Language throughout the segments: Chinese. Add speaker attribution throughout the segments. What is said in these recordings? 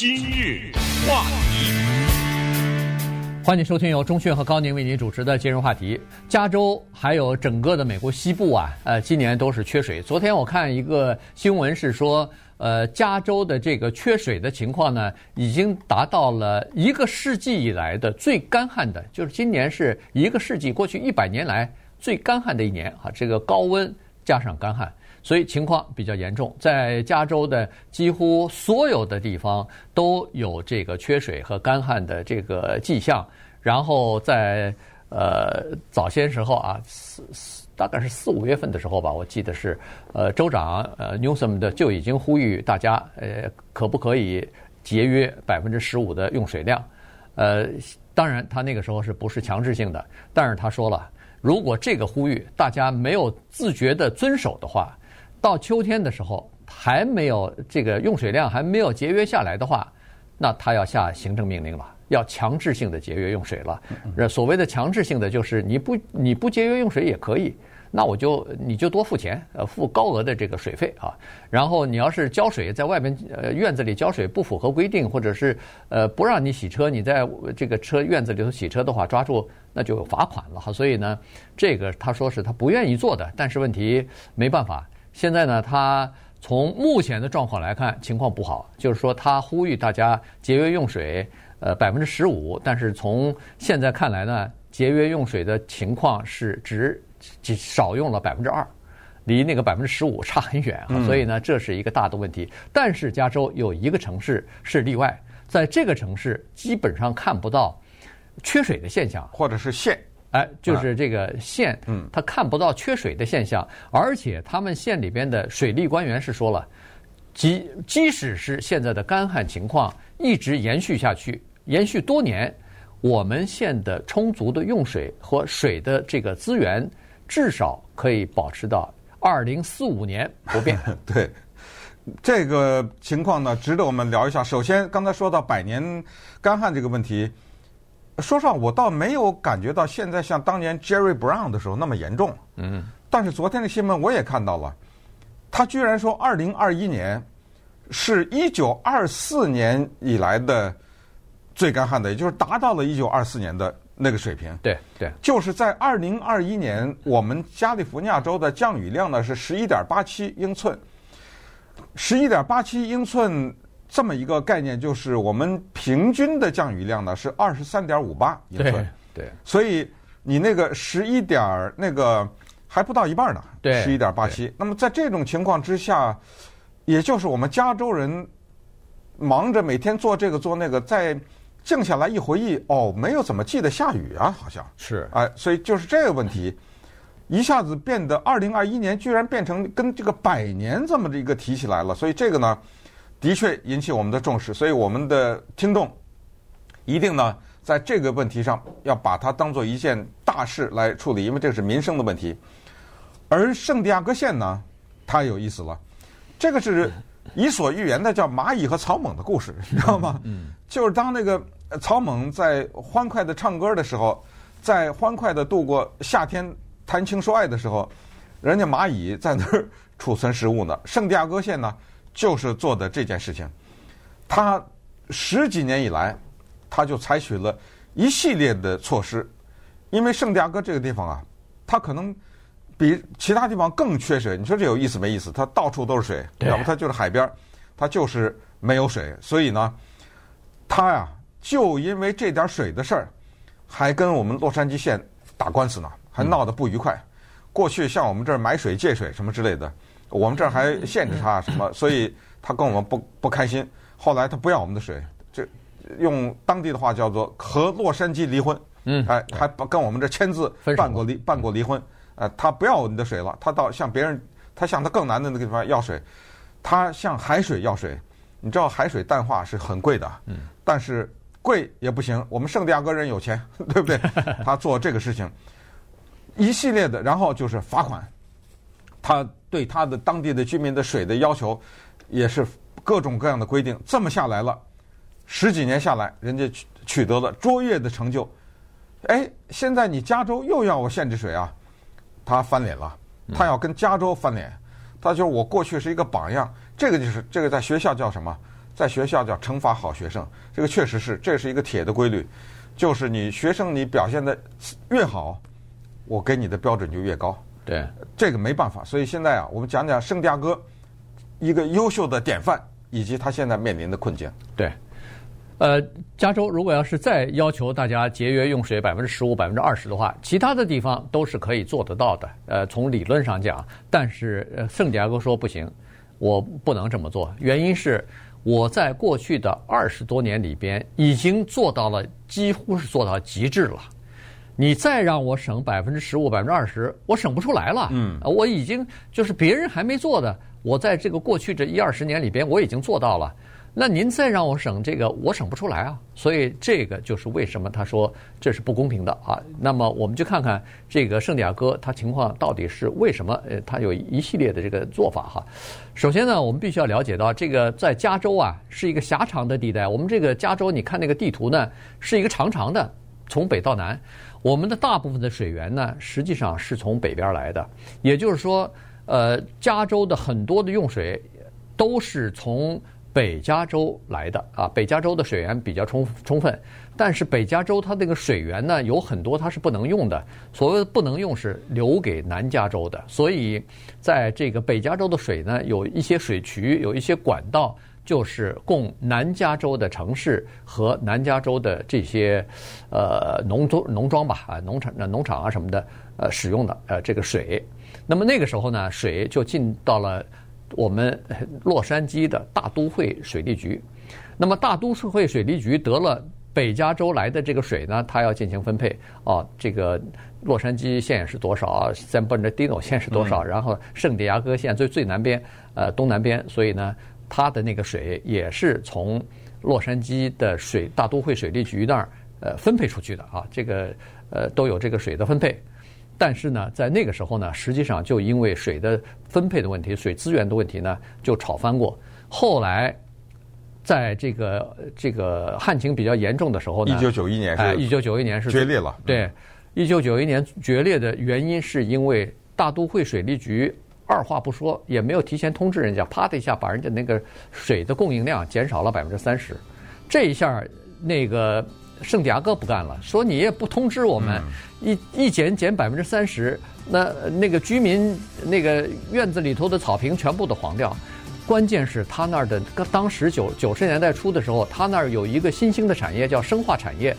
Speaker 1: 今日话题，
Speaker 2: 欢迎收听由钟讯和高宁为您主持的今日话题。加州还有整个的美国西部啊，呃，今年都是缺水。昨天我看一个新闻是说，呃，加州的这个缺水的情况呢，已经达到了一个世纪以来的最干旱的，就是今年是一个世纪过去一百年来最干旱的一年啊。这个高温加上干旱。所以情况比较严重，在加州的几乎所有的地方都有这个缺水和干旱的这个迹象。然后在呃早些时候啊，四四大概是四五月份的时候吧，我记得是呃州长呃 Newsom 的就已经呼吁大家呃可不可以节约百分之十五的用水量。呃，当然他那个时候是不是强制性的，但是他说了，如果这个呼吁大家没有自觉的遵守的话。到秋天的时候还没有这个用水量还没有节约下来的话，那他要下行政命令了，要强制性的节约用水了。所谓的强制性的就是你不你不节约用水也可以，那我就你就多付钱，呃，付高额的这个水费啊。然后你要是浇水在外边呃院子里浇水不符合规定，或者是呃不让你洗车，你在这个车院子里头洗车的话，抓住那就有罚款了哈。所以呢，这个他说是他不愿意做的，但是问题没办法。现在呢，他从目前的状况来看，情况不好，就是说他呼吁大家节约用水，呃，百分之十五。但是从现在看来呢，节约用水的情况是只只少用了百分之二，离那个百分之十五差很远啊。所以呢，这是一个大的问题。但是加州有一个城市是例外，在这个城市基本上看不到缺水的现象，
Speaker 3: 或者是县。
Speaker 2: 哎，就是这个县，嗯，他看不到缺水的现象，而且他们县里边的水利官员是说了，即即使是现在的干旱情况一直延续下去，延续多年，我们县的充足的用水和水的这个资源，至少可以保持到二零四五年不变。
Speaker 3: 对，这个情况呢，值得我们聊一下。首先，刚才说到百年干旱这个问题。说实话，我倒没有感觉到现在像当年 Jerry Brown 的时候那么严重。嗯。但是昨天的新闻我也看到了，他居然说二零二一年是一九二四年以来的最干旱的，也就是达到了一九二四年的那个水平。
Speaker 2: 对对。
Speaker 3: 就是在二零二一年，我们加利福尼亚州的降雨量呢是十一点八七英寸，十一点八七英寸。这么一个概念，就是我们平均的降雨量呢是二十三点五八英寸，
Speaker 2: 对，
Speaker 3: 所以你那个十一点那个还不到一半呢，
Speaker 2: 对，
Speaker 3: 十一点八七。那么在这种情况之下，也就是我们加州人忙着每天做这个做那个，在静下来一回忆，哦，没有怎么记得下雨啊，好像。
Speaker 2: 是，
Speaker 3: 哎，所以就是这个问题，一下子变得二零二一年居然变成跟这个百年这么的一个提起来了，所以这个呢。的确引起我们的重视，所以我们的听众一定呢，在这个问题上要把它当做一件大事来处理，因为这是民生的问题。而圣地亚哥县呢，它有意思了，这个是伊索寓言的，叫蚂蚁和草蜢的故事，你知道吗？嗯，就是当那个草蜢在欢快的唱歌的时候，在欢快的度过夏天谈情说爱的时候，人家蚂蚁在那儿储存食物呢。圣地亚哥县呢？就是做的这件事情，他十几年以来，他就采取了一系列的措施，因为圣地亚哥这个地方啊，它可能比其他地方更缺水。你说这有意思没意思？它到处都是水，要不它就是海边，它就是没有水。所以呢，他呀，就因为这点水的事儿，还跟我们洛杉矶县打官司呢，还闹得不愉快。过去像我们这儿买水借水什么之类的。我们这儿还限制他什么，所以他跟我们不不开心。后来他不要我们的水，这用当地的话叫做和洛杉矶离婚。嗯，还还不跟我们这签字办过离办过离婚。呃，他不要我们的水了，他到向别人，他向他更难的那个地方要水，他向海水要水。你知道海水淡化是很贵的，嗯，但是贵也不行。我们圣地亚哥人有钱，对不对？他做这个事情，一系列的，然后就是罚款，他。对他的当地的居民的水的要求，也是各种各样的规定。这么下来了，十几年下来，人家取取得了卓越的成就。哎，现在你加州又要我限制水啊？他翻脸了，他要跟加州翻脸。他就是我过去是一个榜样，这个就是这个在学校叫什么？在学校叫惩罚好学生，这个确实是，这是一个铁的规律，就是你学生你表现的越好，我给你的标准就越高。
Speaker 2: 对，
Speaker 3: 这个没办法。所以现在啊，我们讲讲圣地亚哥一个优秀的典范，以及他现在面临的困境。
Speaker 2: 对。呃，加州如果要是再要求大家节约用水百分之十五、百分之二十的话，其他的地方都是可以做得到的。呃，从理论上讲，但是呃，圣地亚哥说不行，我不能这么做。原因是我在过去的二十多年里边已经做到了，几乎是做到极致了。你再让我省百分之十五、百分之二十，我省不出来了。嗯，我已经就是别人还没做的，我在这个过去这一二十年里边我已经做到了。那您再让我省这个，我省不出来啊！所以这个就是为什么他说这是不公平的啊。那么我们就看看这个圣地亚哥他情况到底是为什么？呃，他有一系列的这个做法哈。首先呢，我们必须要了解到，这个在加州啊是一个狭长的地带。我们这个加州，你看那个地图呢，是一个长长的，从北到南。我们的大部分的水源呢，实际上是从北边来的。也就是说，呃，加州的很多的用水都是从。北加州来的啊，北加州的水源比较充充分，但是北加州它那个水源呢，有很多它是不能用的。所谓的不能用是留给南加州的，所以在这个北加州的水呢，有一些水渠，有一些管道，就是供南加州的城市和南加州的这些呃农庄农庄吧啊农场农场啊什么的呃使用的呃这个水。那么那个时候呢，水就进到了。我们洛杉矶的大都会水利局，那么大都会水利局得了北加州来的这个水呢，它要进行分配。啊，这个洛杉矶县是多少？San Bernardino 县是多少？然后圣地亚哥县最最南边，呃，东南边，所以呢，它的那个水也是从洛杉矶的水大都会水利局那儿呃分配出去的啊。这个呃都有这个水的分配。但是呢，在那个时候呢，实际上就因为水的分配的问题、水资源的问题呢，就吵翻过。后来，在这个这个旱情比较严重的时候呢，
Speaker 3: 一九九一年，哎，
Speaker 2: 一九九一年是
Speaker 3: 决裂了。
Speaker 2: 对，一九九一年决裂的原因是因为大都会水利局二话不说，也没有提前通知人家，啪的一下把人家那个水的供应量减少了百分之三十。这一下那个。圣地亚哥不干了，说你也不通知我们，一一减减百分之三十，那那个居民那个院子里头的草坪全部都黄掉。关键是他那儿的，当时九九十年代初的时候，他那儿有一个新兴的产业叫生化产业，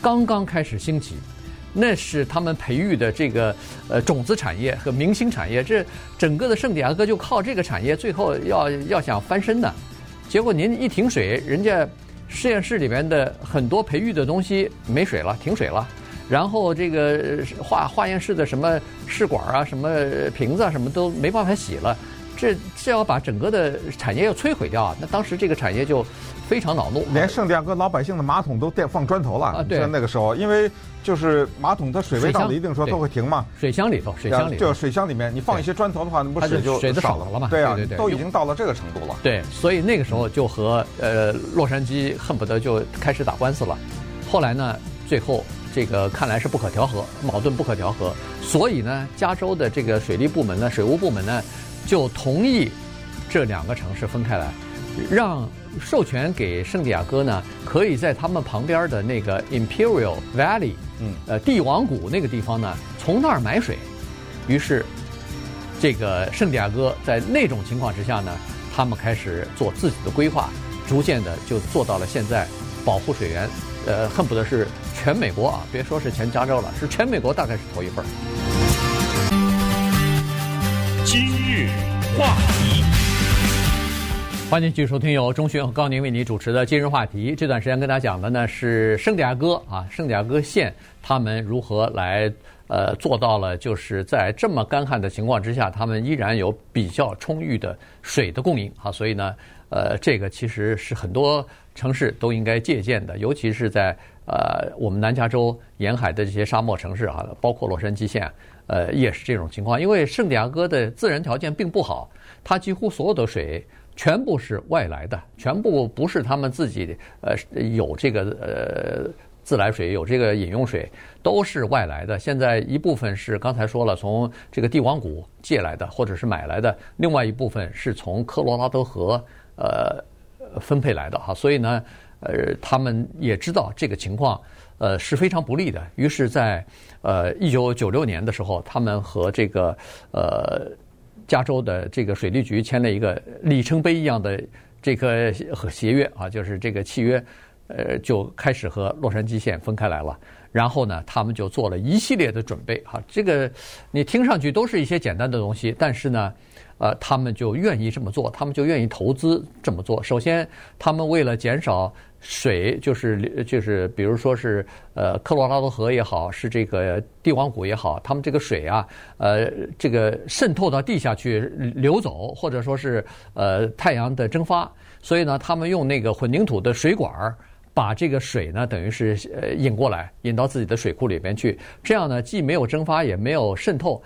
Speaker 2: 刚刚开始兴起，那是他们培育的这个呃种子产业和明星产业，这整个的圣地亚哥就靠这个产业，最后要要想翻身呢，结果您一停水，人家。实验室里面的很多培育的东西没水了，停水了。然后这个化化验室的什么试管啊、什么瓶子啊，什么都没办法洗了。这这要把整个的产业要摧毁掉啊！那当时这个产业就非常恼怒，
Speaker 3: 连圣地亚哥老百姓的马桶都垫放砖头了。啊，对，那个时候，因为就是马桶它水位到了一定时候都会停嘛。
Speaker 2: 水箱里头，水箱里头，
Speaker 3: 就水箱里面，你放一些砖头的话，那不水就
Speaker 2: 水就少了嘛？
Speaker 3: 对啊，
Speaker 2: 对对对，
Speaker 3: 都已经到了这个程度了。
Speaker 2: 对，所以那个时候就和呃洛杉矶恨不得就开始打官司了。后来呢，最后这个看来是不可调和，矛盾不可调和，所以呢，加州的这个水利部门呢，水务部门呢。就同意这两个城市分开来，让授权给圣地亚哥呢，可以在他们旁边的那个 Imperial Valley，嗯，呃，帝王谷那个地方呢，从那儿买水。于是，这个圣地亚哥在那种情况之下呢，他们开始做自己的规划，逐渐的就做到了现在保护水源，呃，恨不得是全美国啊，别说是全加州了，是全美国大概是头一份。
Speaker 1: 今话题，
Speaker 2: 欢迎继续收听由钟迅和高宁为您主持的今日话题。这段时间跟大家讲的呢是圣地亚哥啊，圣地亚哥县他们如何来呃做到了，就是在这么干旱的情况之下，他们依然有比较充裕的水的供应啊。所以呢，呃，这个其实是很多城市都应该借鉴的，尤其是在呃我们南加州沿海的这些沙漠城市啊，包括洛杉矶县。呃，也是这种情况，因为圣地亚哥的自然条件并不好，它几乎所有的水全部是外来的，全部不是他们自己呃有这个呃自来水，有这个饮用水，都是外来的。现在一部分是刚才说了，从这个帝王谷借来的，或者是买来的；另外一部分是从科罗拉多河呃分配来的哈，所以呢，呃，他们也知道这个情况，呃，是非常不利的。于是，在呃一九九六年的时候，他们和这个呃加州的这个水利局签了一个里程碑一样的这个和协约啊，就是这个契约，呃，就开始和洛杉矶县分开来了。然后呢，他们就做了一系列的准备哈，这个你听上去都是一些简单的东西，但是呢。呃，他们就愿意这么做，他们就愿意投资这么做。首先，他们为了减少水，就是就是，比如说是呃，科罗拉多河也好，是这个帝王谷也好，他们这个水啊，呃，这个渗透到地下去流走，或者说是呃太阳的蒸发，所以呢，他们用那个混凝土的水管儿把这个水呢，等于是呃引过来，引到自己的水库里边去。这样呢，既没有蒸发，也没有渗透，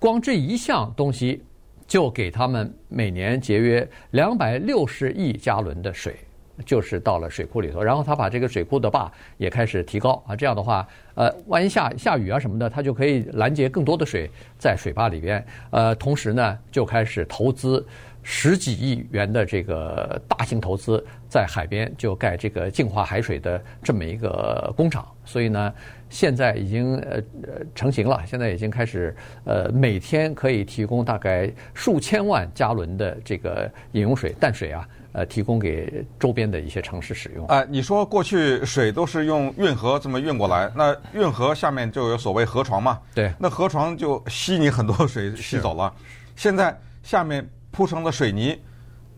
Speaker 2: 光这一项东西。就给他们每年节约两百六十亿加仑的水，就是到了水库里头。然后他把这个水库的坝也开始提高啊，这样的话，呃，万一下下雨啊什么的，他就可以拦截更多的水在水坝里边。呃，同时呢，就开始投资十几亿元的这个大型投资，在海边就盖这个净化海水的这么一个工厂。所以呢。现在已经呃呃成型了，现在已经开始呃每天可以提供大概数千万加仑的这个饮用水淡水啊，呃提供给周边的一些城市使用。
Speaker 3: 哎、呃，你说过去水都是用运河这么运过来，那运河下面就有所谓河床嘛？
Speaker 2: 对，
Speaker 3: 那河床就吸你很多水吸走了。现在下面铺成了水泥，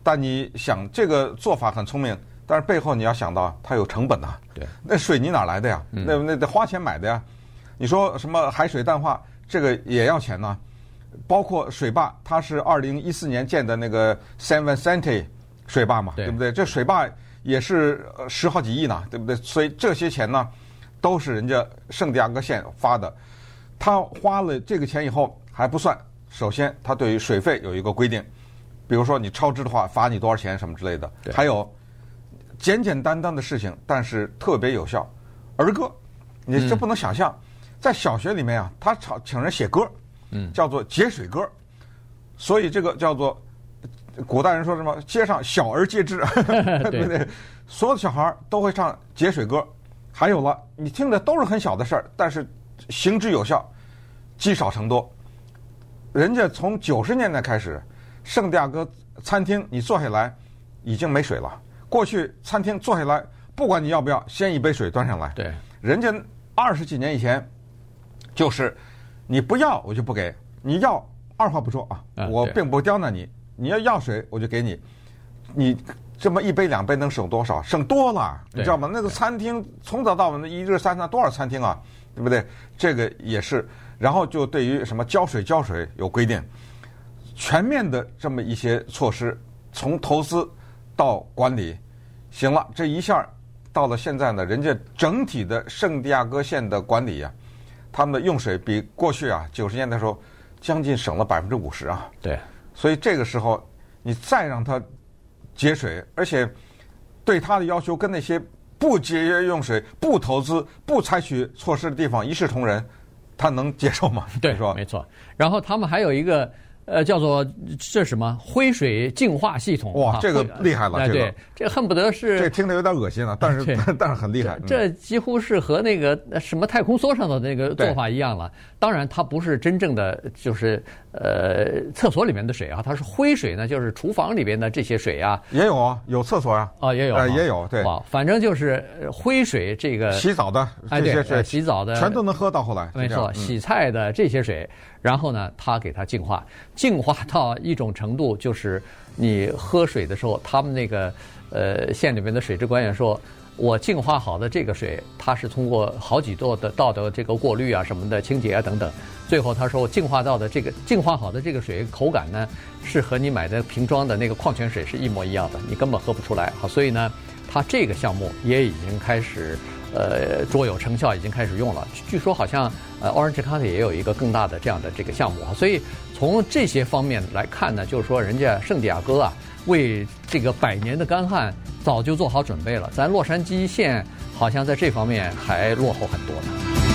Speaker 3: 但你想这个做法很聪明。但是背后你要想到，它有成本呐。
Speaker 2: 对，
Speaker 3: 那水泥哪来的呀？那那得花钱买的呀。你说什么海水淡化，这个也要钱呢。包括水坝，它是二零一四年建的那个 San Vicente 水坝嘛，对不对？这水坝也是十好几亿呢，对不对？所以这些钱呢，都是人家圣地亚哥县发的。他花了这个钱以后还不算，首先他对于水费有一个规定，比如说你超支的话，罚你多少钱什么之类的。还有。简简单单的事情，但是特别有效。儿歌，你这不能想象，在小学里面啊，他请请人写歌，嗯，叫做节水歌，所以这个叫做古代人说什么“街上小儿皆知”，对不对？所有的小孩都会唱节水歌。还有了，你听的都是很小的事儿，但是行之有效，积少成多。人家从九十年代开始，圣地亚哥餐厅你坐下来已经没水了。过去餐厅坐下来，不管你要不要，先一杯水端上来。
Speaker 2: 对，
Speaker 3: 人家二十几年以前，就是你不要我就不给，你要二话不说啊，啊我并不刁难你，你要要水我就给你，你这么一杯两杯能省多少？省多了，你知道吗？那个餐厅从早到晚的一日三餐多少餐厅啊，对不对？这个也是，然后就对于什么浇水浇水有规定，全面的这么一些措施，从投资。到管理，行了，这一下到了现在呢，人家整体的圣地亚哥县的管理呀、啊，他们的用水比过去啊九十年代的时候将近省了百分之五十啊。
Speaker 2: 对，
Speaker 3: 所以这个时候你再让他节水，而且对他的要求跟那些不节约用水、不投资、不采取措施的地方一视同仁，他能接受吗？
Speaker 2: 对，是吧没错。然后他们还有一个。呃，叫做这什么灰水净化系统？
Speaker 3: 哇，这个厉害了！这个
Speaker 2: 对，这恨不得是
Speaker 3: 这听着有点恶心了，但是 但是很厉害。
Speaker 2: 这几乎是和那个什么太空梭上的那个做法一样了。当然，它不是真正的就是呃厕所里面的水啊，它是灰水呢，就是厨房里边的这些水啊。
Speaker 3: 也有啊，有厕所啊。
Speaker 2: 啊，也有啊，
Speaker 3: 也有。对，
Speaker 2: 反正就是灰水这个
Speaker 3: 洗澡的这些水，
Speaker 2: 洗澡的
Speaker 3: 全都能喝到后来。
Speaker 2: 没错，洗菜的这些水。然后呢，他给它净化，净化到一种程度，就是你喝水的时候，他们那个呃县里面的水质官员说，我净化好的这个水，它是通过好几道的道的这个过滤啊什么的清洁啊等等，最后他说我净化到的这个净化好的这个水口感呢，是和你买的瓶装的那个矿泉水是一模一样的，你根本喝不出来。好，所以呢，它这个项目也已经开始。呃，卓有成效，已经开始用了。据说好像呃，Orange County 也有一个更大的这样的这个项目啊。所以从这些方面来看呢，就是说人家圣地亚哥啊，为这个百年的干旱早就做好准备了。咱洛杉矶县好像在这方面还落后很多呢。